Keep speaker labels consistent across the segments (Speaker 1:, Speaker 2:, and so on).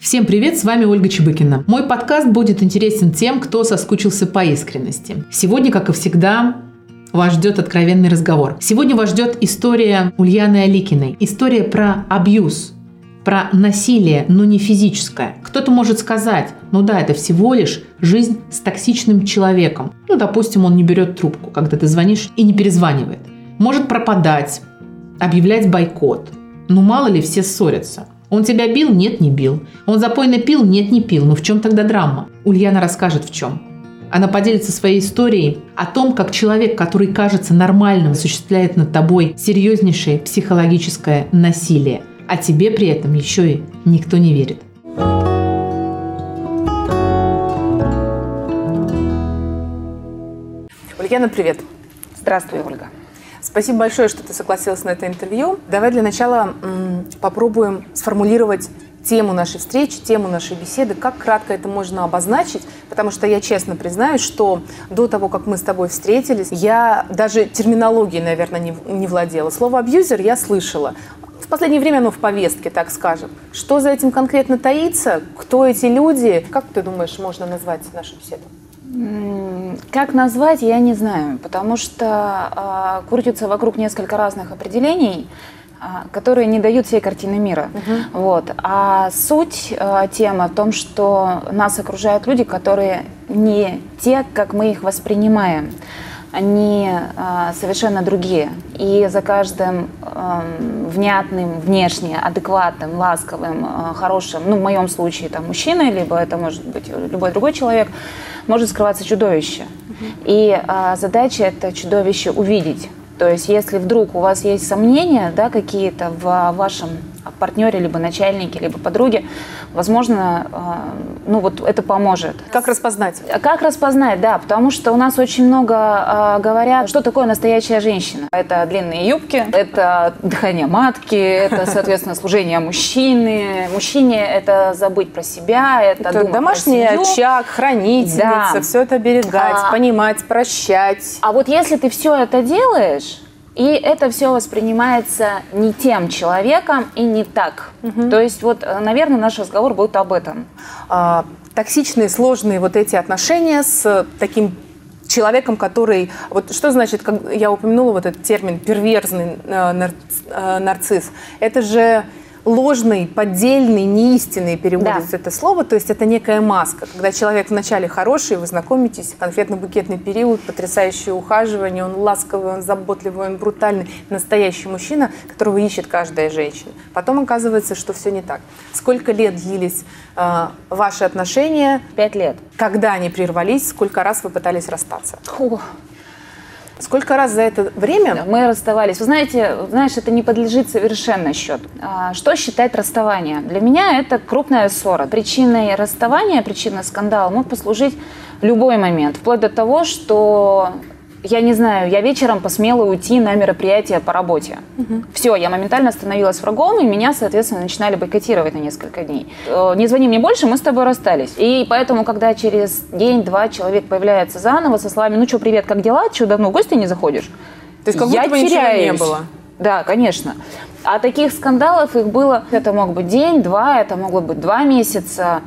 Speaker 1: Всем привет, с вами Ольга Чебыкина. Мой подкаст будет интересен тем, кто соскучился по искренности. Сегодня, как и всегда, вас ждет откровенный разговор. Сегодня вас ждет история Ульяны Аликиной. История про абьюз, про насилие, но не физическое. Кто-то может сказать, ну да, это всего лишь жизнь с токсичным человеком. Ну, допустим, он не берет трубку, когда ты звонишь и не перезванивает. Может пропадать, объявлять бойкот. Ну, мало ли, все ссорятся. Он тебя бил? Нет, не бил. Он запойно пил? Нет, не пил. Но в чем тогда драма? Ульяна расскажет в чем. Она поделится своей историей о том, как человек, который кажется нормальным, осуществляет над тобой серьезнейшее психологическое насилие, а тебе при этом еще и никто не верит.
Speaker 2: Ульяна, привет.
Speaker 3: Здравствуй, Ольга.
Speaker 2: Спасибо большое, что ты согласилась на это интервью. Давай для начала попробуем сформулировать тему нашей встречи, тему нашей беседы, как кратко это можно обозначить, потому что я честно признаюсь, что до того, как мы с тобой встретились, я даже терминологией, наверное, не, не владела. Слово «абьюзер» я слышала. В последнее время оно в повестке, так скажем. Что за этим конкретно таится? Кто эти люди? Как ты думаешь, можно назвать нашу беседу?
Speaker 3: Как назвать, я не знаю, потому что э, крутится вокруг несколько разных определений, э, которые не дают всей картины мира. Угу. Вот. А суть э, темы в том, что нас окружают люди, которые не те, как мы их воспринимаем. Они э, совершенно другие. И за каждым э, внятным, внешне, адекватным, ласковым, э, хорошим, ну, в моем случае, там, мужчина, либо это может быть любой другой человек, может скрываться чудовище. И а, задача это чудовище увидеть. То есть, если вдруг у вас есть сомнения, да, какие-то в вашем партнере, либо начальнике, либо подруге, возможно, э, ну вот это поможет.
Speaker 2: Как распознать?
Speaker 3: Как распознать, да, потому что у нас очень много э, говорят, что такое настоящая женщина. Это длинные юбки, это дыхание матки, это, соответственно, служение мужчины. Мужчине это забыть про себя, это, это
Speaker 2: домашний очаг, хранительница, да. все это берегать, да. понимать, прощать.
Speaker 3: А вот если ты все это делаешь, и это все воспринимается не тем человеком и не так. Угу. То есть вот, э, наверное, наш разговор будет об этом.
Speaker 2: А, токсичные, сложные вот эти отношения с таким человеком, который... Вот что значит, как я упомянула вот этот термин перверзный э, нар, э, нарцисс? Это же ложный, поддельный, неистинный переводится да. это слово, то есть это некая маска. Когда человек вначале хороший, вы знакомитесь, конфетно-букетный период, потрясающее ухаживание, он ласковый, он заботливый, он брутальный, настоящий мужчина, которого ищет каждая женщина. Потом оказывается, что все не так. Сколько лет длились э, ваши отношения?
Speaker 3: Пять лет.
Speaker 2: Когда они прервались, сколько раз вы пытались расстаться?
Speaker 3: Фу.
Speaker 2: Сколько раз за это время?
Speaker 3: Мы расставались. Вы знаете, знаешь, это не подлежит совершенно счет. А, что считать расставание? Для меня это крупная ссора. Причиной расставания, причиной скандала мог послужить любой момент. Вплоть до того, что я не знаю, я вечером посмела уйти на мероприятие по работе. Угу. Все, я моментально становилась врагом, и меня, соответственно, начинали бойкотировать на несколько дней. Э, не звони мне больше, мы с тобой расстались. И поэтому, когда через день-два человек появляется заново со словами, ну что, привет, как дела? Что, давно в гости не заходишь?
Speaker 2: То есть как будто я бы теряюсь. не было?
Speaker 3: Да, конечно. А таких скандалов их было, это мог быть день, два, это могло быть два месяца.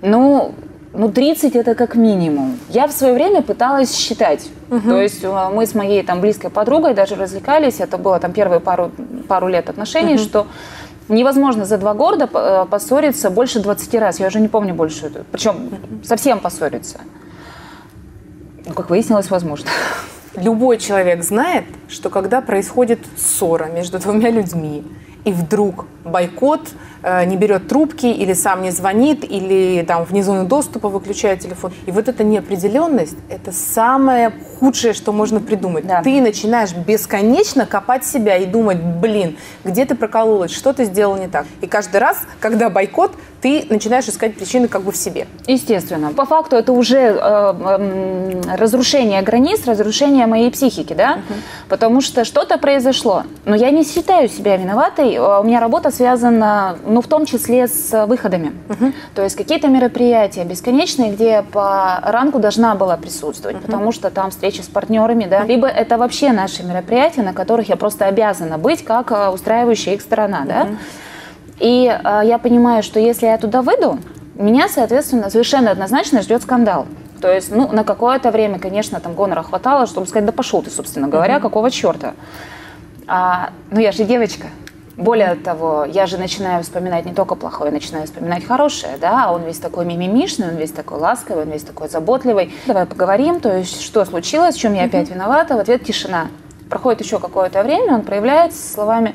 Speaker 3: Ну, ну, 30 это как минимум. Я в свое время пыталась считать. Угу. То есть э, мы с моей там близкой подругой даже развлекались. Это было там первые пару, пару лет отношений, угу. что невозможно за два года э, поссориться больше 20 раз. Я уже не помню больше. Причем совсем поссориться. Ну, как выяснилось, возможно.
Speaker 2: Любой человек знает, что когда происходит ссора между двумя людьми, и вдруг бойкот – не берет трубки или сам не звонит, или там вне зоны доступа выключает телефон. И вот эта неопределенность – это самое худшее, что можно придумать. Да. Ты начинаешь бесконечно копать себя и думать, блин, где ты прокололась, что ты сделал не так. И каждый раз, когда бойкот, ты начинаешь искать причины как бы в себе.
Speaker 3: Естественно. По факту это уже э, э, разрушение границ, разрушение моей психики, да? Угу. Потому что что-то произошло. Но я не считаю себя виноватой. Э, у меня работа связана ну, в том числе с выходами. Угу. То есть какие-то мероприятия бесконечные, где по ранку должна была присутствовать, угу. потому что там встречи с партнерами, да, либо это вообще наши мероприятия, на которых я просто обязана быть, как э, устраивающая их сторона, угу. да. И э, я понимаю, что если я туда выйду, меня, соответственно, совершенно однозначно ждет скандал. То есть, ну, на какое-то время, конечно, там гонора хватало, чтобы сказать, да пошел ты, собственно говоря, mm-hmm. какого черта. А, ну, я же девочка. Более того, я же начинаю вспоминать не только плохое, я начинаю вспоминать хорошее, да, а он весь такой мимимишный, он весь такой ласковый, он весь такой заботливый. Давай поговорим, то есть, что случилось, в чем я опять виновата, в ответ тишина. Проходит еще какое-то время, он проявляется словами,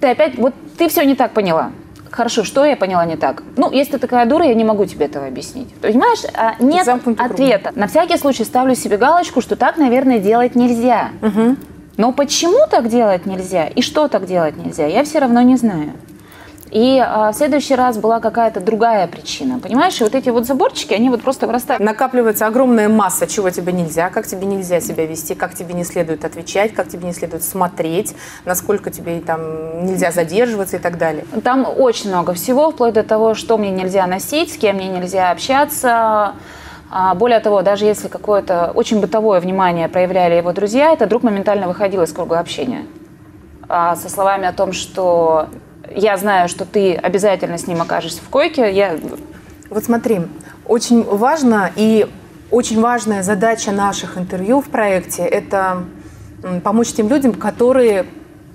Speaker 3: ты опять, вот ты все не так поняла. Хорошо, что я поняла не так? Ну, если ты такая дура, я не могу тебе этого объяснить. Понимаешь, а нет ответа. На всякий случай ставлю себе галочку, что так, наверное, делать нельзя. Угу. Но почему так делать нельзя и что так делать нельзя, я все равно не знаю. И а, в следующий раз была какая-то другая причина. Понимаешь, и вот эти вот заборчики, они вот просто вырастают.
Speaker 2: Накапливается огромная масса, чего тебе нельзя, как тебе нельзя себя вести, как тебе не следует отвечать, как тебе не следует смотреть, насколько тебе там нельзя задерживаться и так далее.
Speaker 3: Там очень много всего, вплоть до того, что мне нельзя носить, с кем мне нельзя общаться, более того, даже если какое-то очень бытовое внимание проявляли его друзья, этот друг моментально выходил из круга общения. А со словами о том, что я знаю, что ты обязательно с ним окажешься в койке, я...
Speaker 2: Вот смотри, очень важно и очень важная задача наших интервью в проекте – это помочь тем людям, которые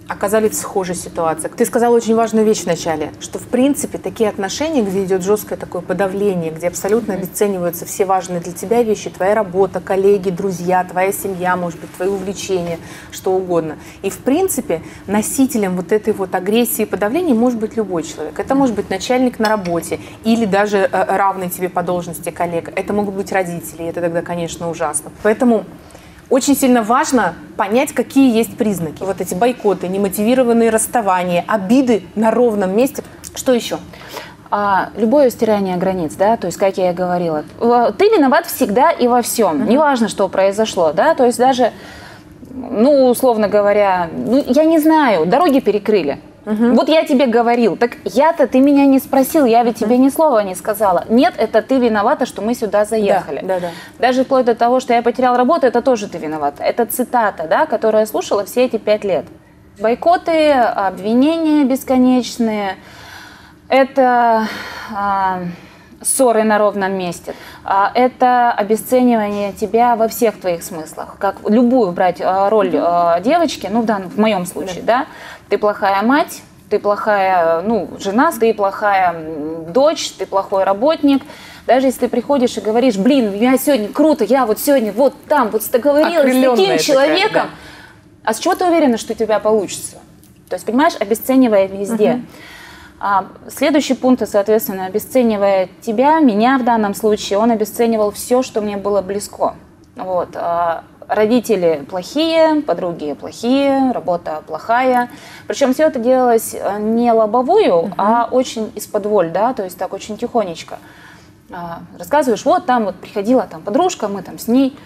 Speaker 2: оказались в схожей ситуации. Ты сказала очень важную вещь вначале, что в принципе такие отношения, где идет жесткое такое подавление, где абсолютно обесцениваются все важные для тебя вещи, твоя работа, коллеги, друзья, твоя семья, может быть, твои увлечения, что угодно. И в принципе носителем вот этой вот агрессии и подавления может быть любой человек. Это может быть начальник на работе или даже э, равный тебе по должности коллега. Это могут быть родители, и это тогда, конечно, ужасно. Поэтому очень сильно важно понять, какие есть признаки. Вот эти бойкоты, немотивированные расставания, обиды на ровном месте. Что еще?
Speaker 3: А, любое стирание границ, да, то есть, как я и говорила, ты виноват всегда и во всем, mm-hmm. неважно, что произошло, да, то есть даже, ну, условно говоря, ну, я не знаю, дороги перекрыли, Угу. Вот я тебе говорил, так я-то ты меня не спросил, я ведь угу. тебе ни слова не сказала. Нет, это ты виновата, что мы сюда заехали.
Speaker 2: Да, да, да.
Speaker 3: Даже вплоть до того, что я потерял работу, это тоже ты виновата. Это цитата, да, которую я слушала все эти пять лет. Бойкоты, обвинения бесконечные, это а, ссоры на ровном месте, а, это обесценивание тебя во всех твоих смыслах. Как любую брать а, роль а, девочки, ну в данном, в моем случае, да, ты плохая мать, ты плохая ну, жена, ты плохая дочь, ты плохой работник. Даже если ты приходишь и говоришь, блин, я сегодня круто, я вот сегодня вот там вот договорилась с таким человеком, такая, да. а с чего ты уверена, что у тебя получится? То есть, понимаешь, обесценивая везде. Uh-huh. А, следующий пункт, соответственно, обесценивая тебя, меня в данном случае, он обесценивал все, что мне было близко. Вот. А, родители плохие, подруги плохие, работа плохая. Причем все это делалось э, не лобовую, угу. а очень из-под воль, да, то есть так очень тихонечко. А, рассказываешь, вот там вот приходила там подружка, мы там с ней.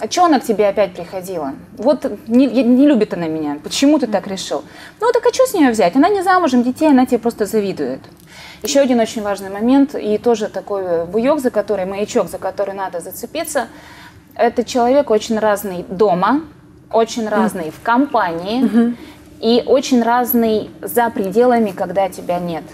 Speaker 3: А что она к тебе опять приходила? Вот не, не любит она меня. Почему ты так решил? Ну так а что с нее взять? Она не замужем, детей, она тебе просто завидует. Еще один очень важный момент, и тоже такой буек, за который, маячок, за который надо зацепиться – это человек очень разный дома, очень разный mm. в компании mm-hmm. и очень разный за пределами, когда тебя нет.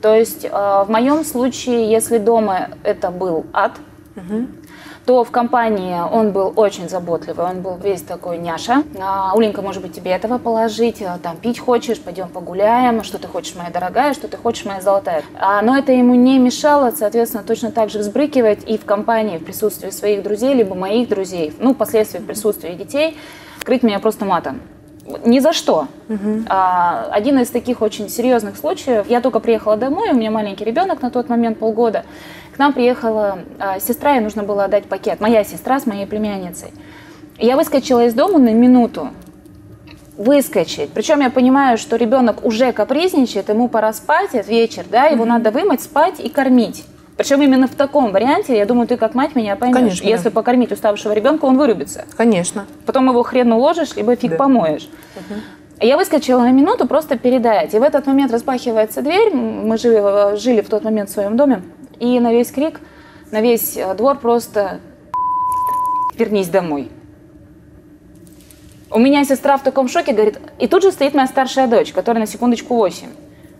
Speaker 3: То есть э, в моем случае, если дома это был ад, mm-hmm то в компании он был очень заботливый, он был весь такой няша. А, Улинка, может быть, тебе этого положить, а, там пить хочешь, пойдем погуляем, что ты хочешь, моя дорогая, что ты хочешь, моя золотая. А, но это ему не мешало, соответственно, точно так же взбрыкивать и в компании, в присутствии своих друзей, либо моих друзей, ну, впоследствии в присутствии детей, крыть меня просто матом. Ни за что. Угу. А, один из таких очень серьезных случаев. Я только приехала домой, у меня маленький ребенок на тот момент полгода. К нам приехала а, сестра, ей нужно было отдать пакет. Моя сестра с моей племянницей. Я выскочила из дома на минуту. Выскочить. Причем я понимаю, что ребенок уже капризничает, ему пора спать, это вечер, да, его mm-hmm. надо вымыть, спать и кормить. Причем именно в таком варианте, я думаю, ты как мать меня поймешь. Конечно. Если покормить уставшего ребенка, он вырубится.
Speaker 2: Конечно.
Speaker 3: Потом его хрен уложишь, либо фиг да. помоешь. Угу. Я выскочила на минуту просто передать. И в этот момент распахивается дверь. Мы жили, жили в тот момент в своем доме. И на весь крик, на весь э, двор просто вернись домой. У меня сестра в таком шоке, говорит, и тут же стоит моя старшая дочь, которая на секундочку 8.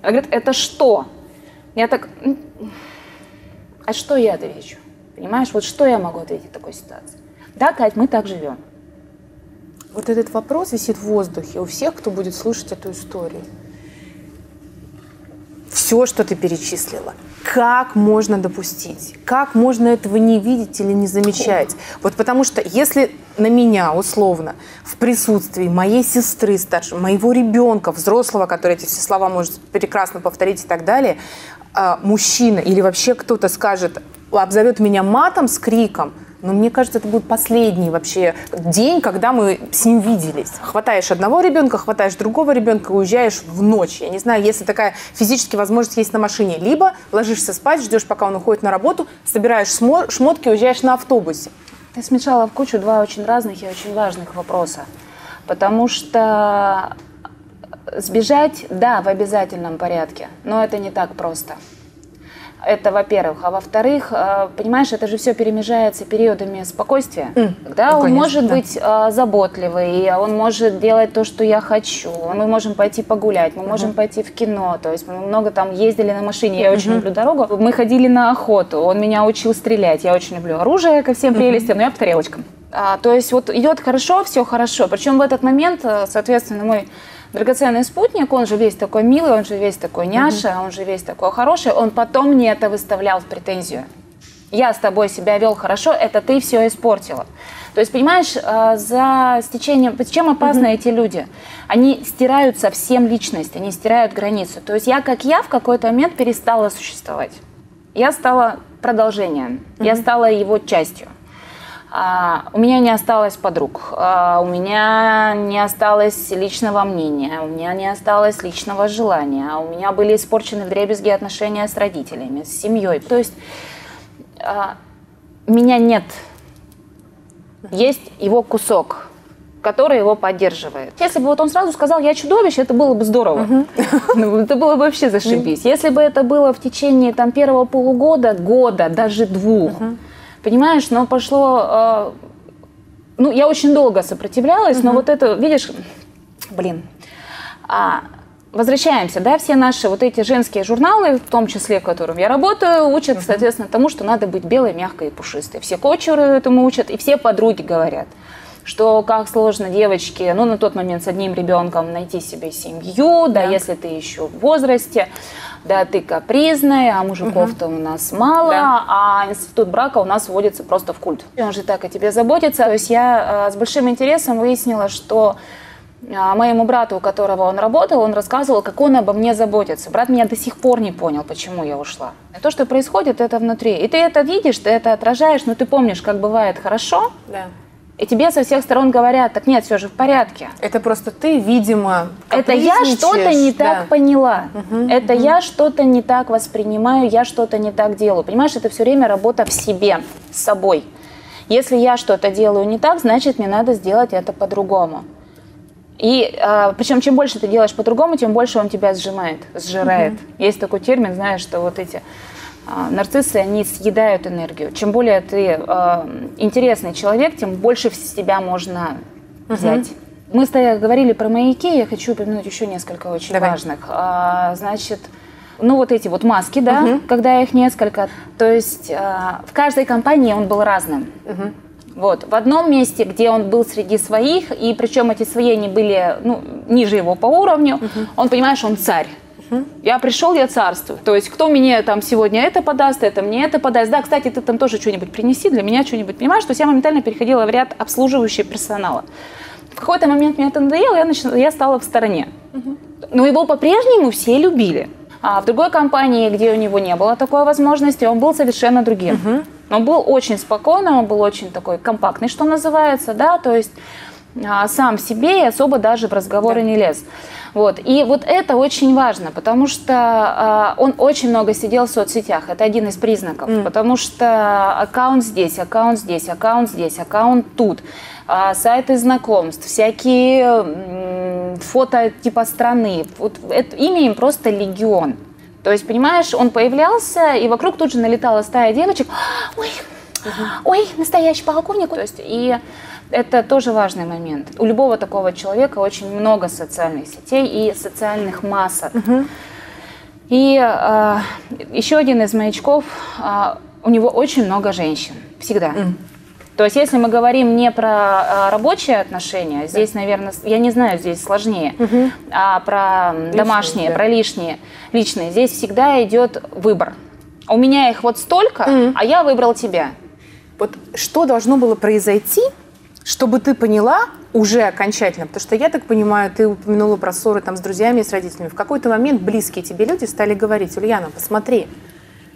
Speaker 3: Она говорит, это что? Я так, а что я отвечу? Понимаешь, вот что я могу ответить в такой ситуации? Да, Кать, мы так живем.
Speaker 2: Вот этот вопрос висит в воздухе у всех, кто будет слушать эту историю. Все, что ты перечислила, как можно допустить? Как можно этого не видеть или не замечать? Вот потому что если на меня, условно, в присутствии моей сестры старшей, моего ребенка, взрослого, который эти все слова может прекрасно повторить и так далее, а, мужчина или вообще кто-то скажет, обзовет меня матом с криком, но мне кажется, это будет последний вообще день, когда мы с ним виделись. Хватаешь одного ребенка, хватаешь другого ребенка, уезжаешь в ночь. Я не знаю, если такая физически возможность есть на машине. Либо ложишься спать, ждешь, пока он уходит на работу, собираешь шмотки, уезжаешь на автобусе.
Speaker 3: Ты смешала в кучу два очень разных и очень важных вопроса. Потому что сбежать, да, в обязательном порядке, но это не так просто. Это, во-первых. А во-вторых, э, понимаешь, это же все перемежается периодами спокойствия. Mm. Когда ну, он конечно, может да. быть э, заботливый, он может делать то, что я хочу. Мы можем пойти погулять, мы uh-huh. можем пойти в кино. То есть мы много там ездили на машине, я uh-huh. очень люблю дорогу. Мы ходили на охоту, он меня учил стрелять. Я очень люблю оружие ко всем прелестям, uh-huh. но я по тарелочкам. А, то есть вот идет хорошо, все хорошо. Причем в этот момент, э, соответственно, мой драгоценный спутник, он же весь такой милый, он же весь такой няша, mm-hmm. он же весь такой хороший, он потом мне это выставлял в претензию. Я с тобой себя вел хорошо, это ты все испортила. То есть, понимаешь, э, за стечением... Чем опасны mm-hmm. эти люди? Они стирают совсем личность, они стирают границу. То есть я, как я, в какой-то момент перестала существовать. Я стала продолжением, mm-hmm. я стала его частью. А, у меня не осталось подруг, а, у меня не осталось личного мнения, у меня не осталось личного желания, у меня были испорчены в дребезги отношения с родителями, с семьей. То есть а, меня нет, есть его кусок который его поддерживает. Если бы вот он сразу сказал, я чудовище, это было бы здорово. Ну, это было бы вообще зашибись. Если бы это было в течение там, первого полугода, года, даже двух, Понимаешь, но пошло... Э, ну, я очень долго сопротивлялась, угу. но вот это, видишь, блин, а, возвращаемся, да, все наши вот эти женские журналы, в том числе, в котором я работаю, учат, соответственно, тому, что надо быть белой, мягкой и пушистой. Все кочеры этому учат, и все подруги говорят что как сложно девочке, ну, на тот момент с одним ребенком найти себе семью, да, да если ты еще в возрасте, да, ты капризная, а мужиков-то угу. у нас мало, да. а институт брака у нас вводится просто в культ. Он же так о тебе заботится. То есть я э, с большим интересом выяснила, что э, моему брату, у которого он работал, он рассказывал, как он обо мне заботится. Брат меня до сих пор не понял, почему я ушла. То, что происходит, это внутри. И ты это видишь, ты это отражаешь, но ты помнишь, как бывает хорошо, да. И тебе со всех сторон говорят, так нет, все же в порядке.
Speaker 2: Это просто ты, видимо,
Speaker 3: Это я что-то не да. так поняла. Угу, это угу. я что-то не так воспринимаю, я что-то не так делаю. Понимаешь, это все время работа в себе, с собой. Если я что-то делаю не так, значит, мне надо сделать это по-другому. И а, причем, чем больше ты делаешь по-другому, тем больше он тебя сжимает, сжирает. Угу. Есть такой термин, знаешь, что вот эти нарциссы, они съедают энергию. Чем более ты э, интересный человек, тем больше в себя можно взять. Угу. Мы с тобой говорили про маяки, я хочу упомянуть еще несколько очень Давай. важных. А, значит, ну вот эти вот маски, да, угу. когда их несколько. То есть а, в каждой компании он был разным. Угу. Вот. В одном месте, где он был среди своих, и причем эти свои они были ну, ниже его по уровню, угу. он, понимаешь, он царь. Я пришел, я царствую. То есть, кто мне там сегодня это подаст, это мне это подаст. Да, кстати, ты там тоже что-нибудь принеси, для меня что-нибудь, понимаешь? То есть я моментально переходила в ряд обслуживающего персонала. В какой-то момент мне это надоело, я, начала, я стала в стороне. Но его по-прежнему все любили. А в другой компании, где у него не было такой возможности, он был совершенно другим. uh Он был очень спокойный, он был очень такой компактный, что называется, да, то есть а, сам в себе и особо даже в разговоры да. не лез. Вот. И вот это очень важно, потому что э, он очень много сидел в соцсетях. Это один из признаков. Mm. Потому что аккаунт здесь, аккаунт здесь, аккаунт здесь, аккаунт тут. Э, сайты знакомств, всякие э, фото типа страны. Вот это, имя им просто легион. То есть, понимаешь, он появлялся, и вокруг тут же налетала стая девочек. Ой, ой, настоящий полковник. То есть, и это тоже важный момент. У любого такого человека очень много социальных сетей и социальных масок. Угу. И э, еще один из маячков, э, у него очень много женщин, всегда. Mm. То есть, если мы говорим не про э, рабочие отношения, здесь, да. наверное, я не знаю, здесь сложнее, угу. а про личные, домашние, да. про лишние, личные, здесь всегда идет выбор. У меня их вот столько, угу. а я выбрал тебя.
Speaker 2: Вот что должно было произойти, чтобы ты поняла уже окончательно, потому что я так понимаю, ты упомянула про ссоры там с друзьями и с родителями. В какой-то момент близкие тебе люди стали говорить, Ульяна, посмотри,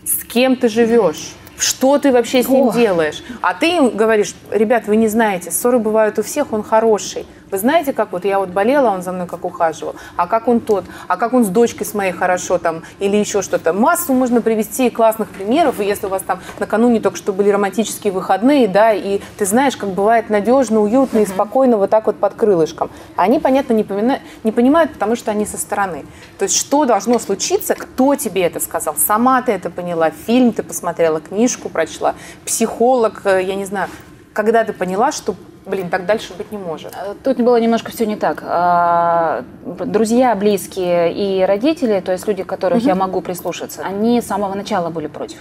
Speaker 2: с кем ты живешь, что ты вообще с ним О. делаешь? А ты им говоришь, ребят, вы не знаете, ссоры бывают у всех, он хороший. Вы знаете, как вот я вот болела, он за мной как ухаживал, а как он тот, а как он с дочкой с моей хорошо там, или еще что-то. Массу можно привести классных примеров, и если у вас там накануне только что были романтические выходные, да, и ты знаешь, как бывает надежно, уютно и спокойно вот так вот под крылышком. А они, понятно, не, помина... не понимают, потому что они со стороны. То есть что должно случиться, кто тебе это сказал? Сама ты это поняла, фильм ты посмотрела, книжку прочла, психолог, э, я не знаю, когда ты поняла, что блин, так дальше быть не может. Э,
Speaker 3: тут было немножко все не так. А, друзья, близкие и родители, то есть люди, которых угу. я могу прислушаться, они с самого начала были против.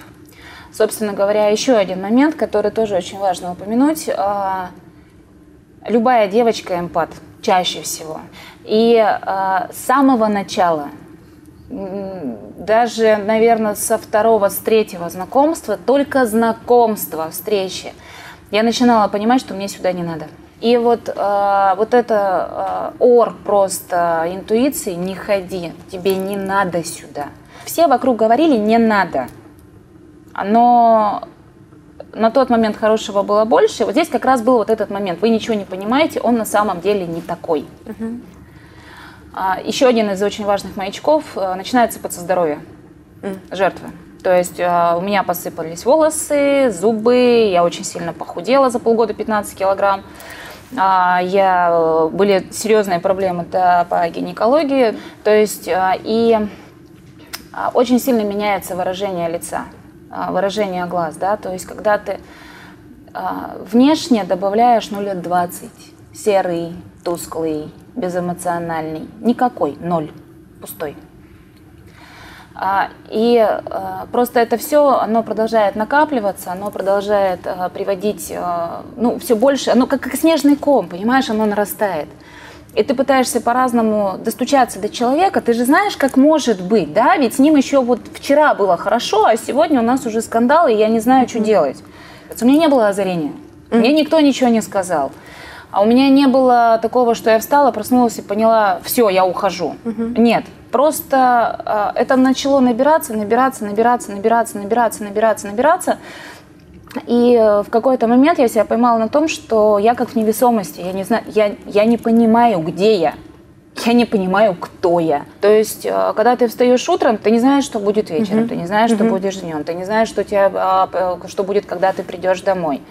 Speaker 3: Собственно говоря, еще один момент, который тоже очень важно упомянуть. А, любая девочка эмпат, чаще всего. И а, с самого начала даже, наверное, со второго, с третьего знакомства, только знакомство, встречи – я начинала понимать, что мне сюда не надо. И вот, э, вот это э, ор просто интуиции, не ходи, тебе не надо сюда. Все вокруг говорили, не надо. Но на тот момент хорошего было больше. Вот здесь как раз был вот этот момент. Вы ничего не понимаете, он на самом деле не такой. Угу. А, еще один из очень важных маячков э, начинается подсоздоровье mm. жертвы. То есть э, у меня посыпались волосы, зубы, я очень сильно похудела за полгода 15 килограмм. А, я, э, были серьезные проблемы да, по гинекологии. То есть э, и очень сильно меняется выражение лица, выражение глаз. Да? То есть когда ты внешне добавляешь ну, лет 20, серый, тусклый, безэмоциональный, никакой, ноль, пустой. А, и а, просто это все, оно продолжает накапливаться, оно продолжает а, приводить, ну, все больше, оно как, как снежный ком, понимаешь, оно нарастает. И ты пытаешься по-разному достучаться до человека, ты же знаешь, как может быть, да, ведь с ним еще вот вчера было хорошо, а сегодня у нас уже скандал, и я не знаю, что делать. У меня не было озарения, мне никто ничего не сказал. А у меня не было такого, что я встала, проснулась и поняла, все, я ухожу. Нет, Просто э, это начало набираться, набираться, набираться, набираться, набираться, набираться, набираться. И э, в какой-то момент я себя поймала на том, что я как в невесомости. Я не знаю, я, я не понимаю, где я. Я не понимаю, кто я. То есть, э, когда ты встаешь утром, ты не знаешь, что будет вечером, uh-huh. ты не знаешь, что uh-huh. будешь днем, ты не знаешь, что, тебя, а, что будет, когда ты придешь домой.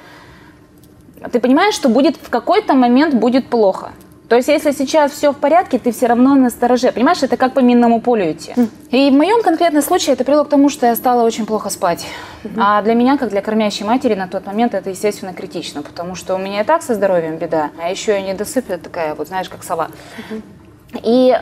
Speaker 3: Ты понимаешь, что будет в какой-то момент будет плохо. То есть, если сейчас все в порядке, ты все равно на стороже. Понимаешь, это как по минному полю идти. Mm. И в моем конкретном случае это привело к тому, что я стала очень плохо спать. Mm-hmm. А для меня, как для кормящей матери, на тот момент это, естественно, критично, потому что у меня и так со здоровьем беда, а еще и недосыпь такая, вот знаешь, как сова. Mm-hmm. И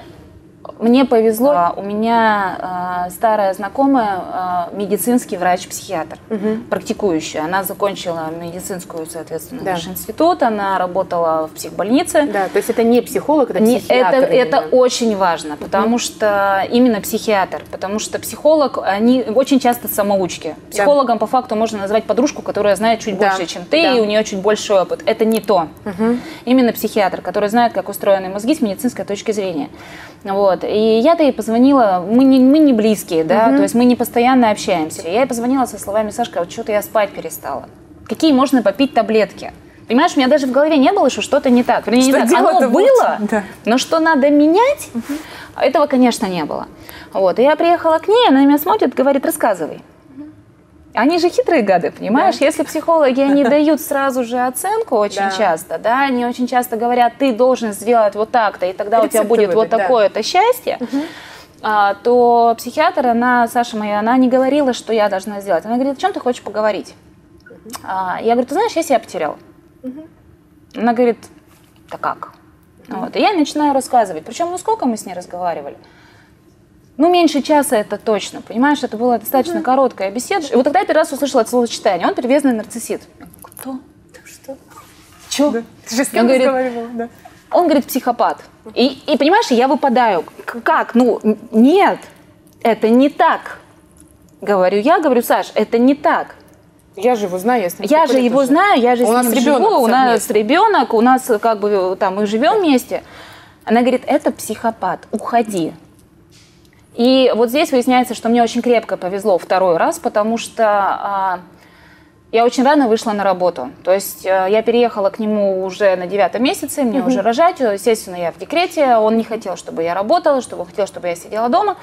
Speaker 3: мне повезло, а, у меня э, старая знакомая, э, медицинский врач-психиатр, угу. практикующая. Она закончила медицинскую, соответственно, да. наш институт, она работала в психбольнице.
Speaker 2: Да, то есть это не психолог, это не, психиатр.
Speaker 3: Это, это очень важно, потому угу. что именно психиатр, потому что психолог, они очень часто самоучки. Психологом да. по факту можно назвать подружку, которая знает чуть да. больше, чем ты, да. и у нее чуть больше опыт. Это не то. Угу. Именно психиатр, который знает, как устроены мозги с медицинской точки зрения. Вот. И я-то ей позвонила, мы не, мы не близкие, да, угу. то есть мы не постоянно общаемся. Я ей позвонила со словами, Сашка, вот что-то я спать перестала. Какие можно попить таблетки? Понимаешь, у меня даже в голове не было, что что-то не так. Вернее, что не так. Оно было, да. но что надо менять, угу. этого, конечно, не было. Вот. И я приехала к ней, она на меня смотрит, говорит, рассказывай. Они же хитрые гады, понимаешь? Да. Если психологи, они дают сразу же оценку очень да. часто, да, они очень часто говорят, ты должен сделать вот так-то, и тогда Рецепты у тебя будет выдать, вот такое-то счастье, угу. а, то психиатр, она, Саша моя, она не говорила, что я должна сделать. Она говорит, о чем ты хочешь поговорить? Угу. А, я говорю, ты знаешь, я себя потеряла. Угу. Она говорит, да как? Угу. Вот. И я начинаю рассказывать. Причем, ну сколько мы с ней разговаривали? Ну, меньше часа это точно, понимаешь? Это была достаточно короткая беседа. И вот тогда я первый раз услышала это словосочетание. Он перевезенный нарциссит. Кто?
Speaker 2: Что?
Speaker 3: Че?
Speaker 2: Ты же с
Speaker 3: Он
Speaker 2: кем
Speaker 3: говорит,
Speaker 2: разговаривала? Да.
Speaker 3: Он говорит, психопат. И, и понимаешь, я выпадаю. Как? Ну, нет, это не так. Говорю я, говорю, Саш, это не так.
Speaker 2: Я же его знаю, я с ним
Speaker 3: Я же его
Speaker 2: уже?
Speaker 3: знаю, я же
Speaker 2: У
Speaker 3: с
Speaker 2: нас
Speaker 3: ним
Speaker 2: ребенок
Speaker 3: живу, у нас ребенок, у нас как бы там мы живем вместе. Она говорит, это психопат, уходи. И вот здесь выясняется, что мне очень крепко повезло второй раз, потому что а, я очень рано вышла на работу. То есть э, я переехала к нему уже на девятом месяце, мне уже рожать. Естественно, я в декрете. Он не хотел, чтобы я работала, чтобы хотел, чтобы я сидела дома.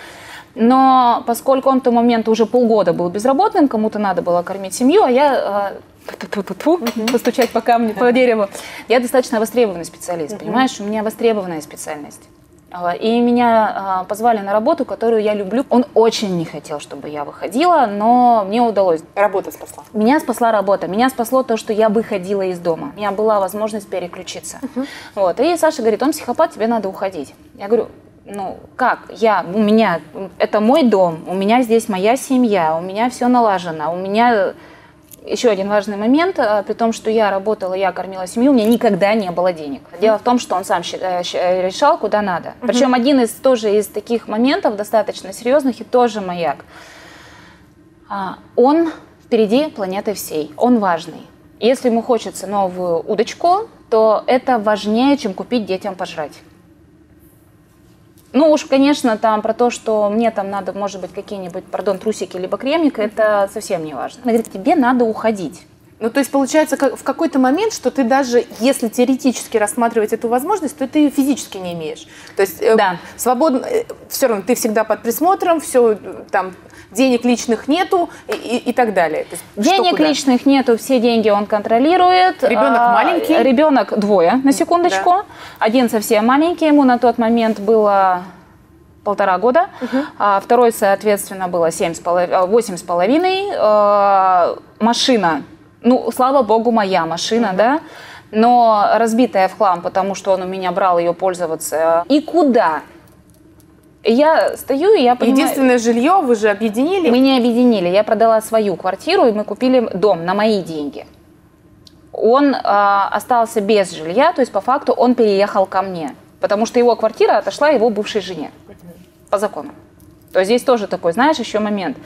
Speaker 3: Но поскольку он в тот момент уже полгода был безработным, кому-то надо было кормить семью, а я э, тьфу-тьфу-тьфу, постучать по камню, по дереву. Я достаточно востребованный специалист, понимаешь? У меня востребованная специальность. А, И меня а, позвали на работу, которую я люблю. Он очень не хотел, чтобы я выходила, но мне удалось.
Speaker 2: Работа спасла.
Speaker 3: Меня спасла работа, меня спасло то, что я выходила из дома. У меня была возможность переключиться. Вот. И Саша говорит, он психопат, тебе надо уходить. Я говорю, ну как, я, у меня, это мой дом, у меня здесь моя семья, у меня все налажено, у меня еще один важный момент, а, при том, что я работала, я кормила семью, у меня никогда не было денег. Дело в том, что он сам э, э, решал, куда надо. Причем один из тоже из таких моментов достаточно серьезных и тоже маяк. А, Он впереди планеты всей, он важный. Если ему хочется новую удочку, то это важнее, чем купить детям пожрать. Ну уж, конечно, там про то, что мне там надо, может быть, какие-нибудь, пардон, трусики либо кремик, это совсем не важно. Она говорит, тебе надо уходить.
Speaker 2: Ну, то есть получается как- в какой-то момент, что ты даже, если теоретически рассматривать эту возможность, то ты ее физически не имеешь. То есть э,
Speaker 3: Да.
Speaker 2: свободно, все равно ты всегда под присмотром, все там денег личных нету и, и- и так далее. То есть что
Speaker 3: Денег
Speaker 2: куда?
Speaker 3: личных нету, все деньги он контролирует.
Speaker 2: Ребенок
Speaker 3: А,
Speaker 2: маленький?
Speaker 3: Ребенок двое, на секундочку. Один совсем маленький, ему на тот момент было полтора года. А второй, соответственно, было семь с полов- а, восемь с половиной. А, Машина, ну, слава богу, моя машина, да, но разбитая в хлам, потому что он у меня брал ее пользоваться. И куда? Я стою, и я понимаю...
Speaker 2: Единственное жилье вы же объединили.
Speaker 3: Мы не объединили. Я продала свою квартиру, и мы купили дом на мои деньги. Он а, остался без жилья, то есть по факту он переехал ко мне, потому что его квартира отошла его бывшей жене по закону. То есть здесь тоже такой, знаешь, еще момент.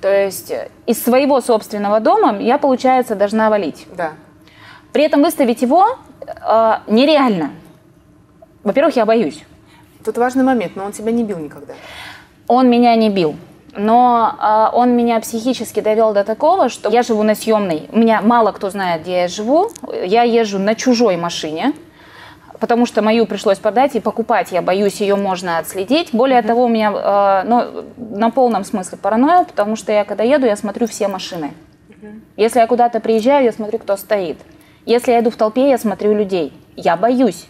Speaker 3: То есть э, из своего собственного дома я, получается, должна валить.
Speaker 2: Да.
Speaker 3: При этом выставить его э, нереально. Во-первых, я боюсь.
Speaker 2: Тут важный момент, но он тебя не бил никогда.
Speaker 3: Он меня не бил. Но а, он меня психически довел до такого, что я живу на съемной. У меня мало кто знает, где я живу. Я езжу на чужой машине, потому что мою пришлось продать и покупать. Я боюсь, ее можно отследить. Более того, у меня а, ну, на полном смысле паранойя, потому что я когда еду, я смотрю все машины. Если я куда-то приезжаю, я смотрю, кто стоит. Если я иду в толпе, я смотрю людей. Я боюсь.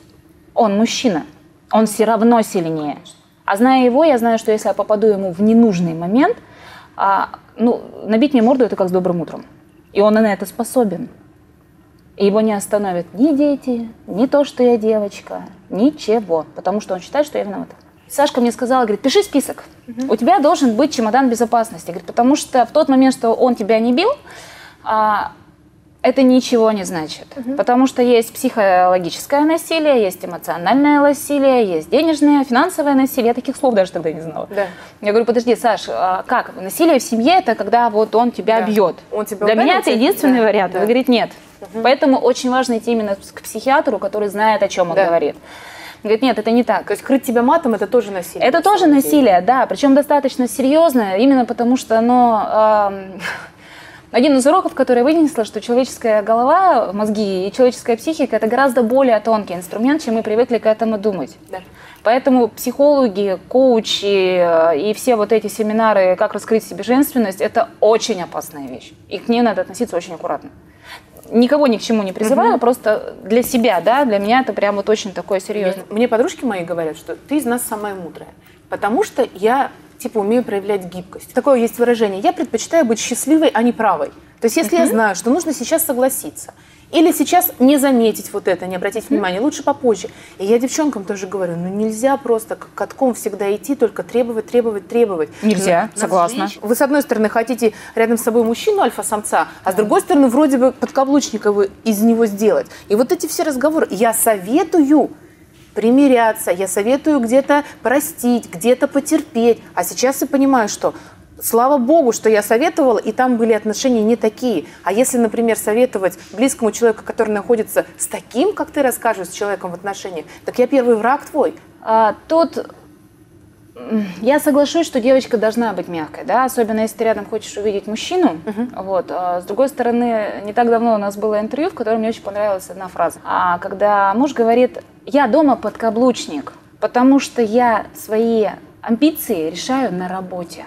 Speaker 3: Он мужчина. Он все равно сильнее. А зная его, я знаю, что если я попаду ему в ненужный момент, а, ну, набить мне морду это как с добрым утром. И он на это способен. И его не остановят ни дети, ни то, что я девочка, ничего. Потому что он считает, что я виновата. Сашка мне сказала, говорит, пиши список. У тебя должен быть чемодан безопасности. Говорит, потому что в тот момент, что он тебя не бил, а, это ничего не значит. Потому что есть психологическое насилие, есть эмоциональное насилие, есть денежное, финансовое насилие. Я таких слов даже тогда не знала.
Speaker 2: Да.
Speaker 3: Я говорю, подожди, Саш, а как? Насилие в семье это когда вот он тебя
Speaker 2: Да.
Speaker 3: бьет.
Speaker 2: Он тебя
Speaker 3: Для
Speaker 2: ударил,
Speaker 3: меня это единственный
Speaker 2: да,
Speaker 3: вариант.
Speaker 2: да.
Speaker 3: Он говорит, нет. Поэтому очень важно идти именно к психиатру, который знает, о чем он
Speaker 2: Да.
Speaker 3: говорит. Говорит, нет, это не так.
Speaker 2: То есть крыть тебя матом это тоже насилие.
Speaker 3: Это тоже насилие, да, причем достаточно серьезное, именно потому что оно... ам, один из уроков, который я вынесла, что человеческая голова, мозги и человеческая психика – это гораздо более тонкий инструмент, чем мы привыкли к этому думать.
Speaker 2: Да.
Speaker 3: Поэтому психологи, коучи э, и все вот эти семинары «Как раскрыть себе женственность» – это очень опасная вещь. И к ней надо относиться очень аккуратно. Никого ни к чему не призываю, просто для себя, да, для меня это прям вот очень такое серьезное.
Speaker 2: Мне подружки мои говорят, что ты из нас самая мудрая, потому что я типа умею проявлять гибкость. Такое есть выражение. Я предпочитаю быть счастливой, а не правой. То есть если я знаю, что нужно сейчас согласиться, Или сейчас не заметить вот это, не обратить внимания, лучше попозже. И я девчонкам тоже говорю, ну нельзя просто катком всегда идти, только требовать, требовать, требовать.
Speaker 3: Нельзя,
Speaker 2: Нас
Speaker 3: согласна.
Speaker 2: женщин- Вы с одной стороны хотите рядом с собой мужчину альфа-самца, а с другой стороны вроде бы подкаблучника вы из него сделать. И вот эти все разговоры. Я советую примиряться, я советую где-то простить, где-то потерпеть. А сейчас я понимаю, что Слава богу, что я советовала, и там были отношения не такие. А если, например, советовать близкому человеку, который находится с таким, как ты расскажешь, с человеком в отношениях, так я первый враг твой.
Speaker 3: А, тут я соглашусь, что девочка должна быть мягкой, да, особенно если ты рядом хочешь увидеть мужчину. Вот. А с другой стороны, не так давно у нас было интервью, в котором мне очень понравилась одна фраза. А, когда муж говорит, я дома подкаблучник, потому что я свои амбиции решаю на работе.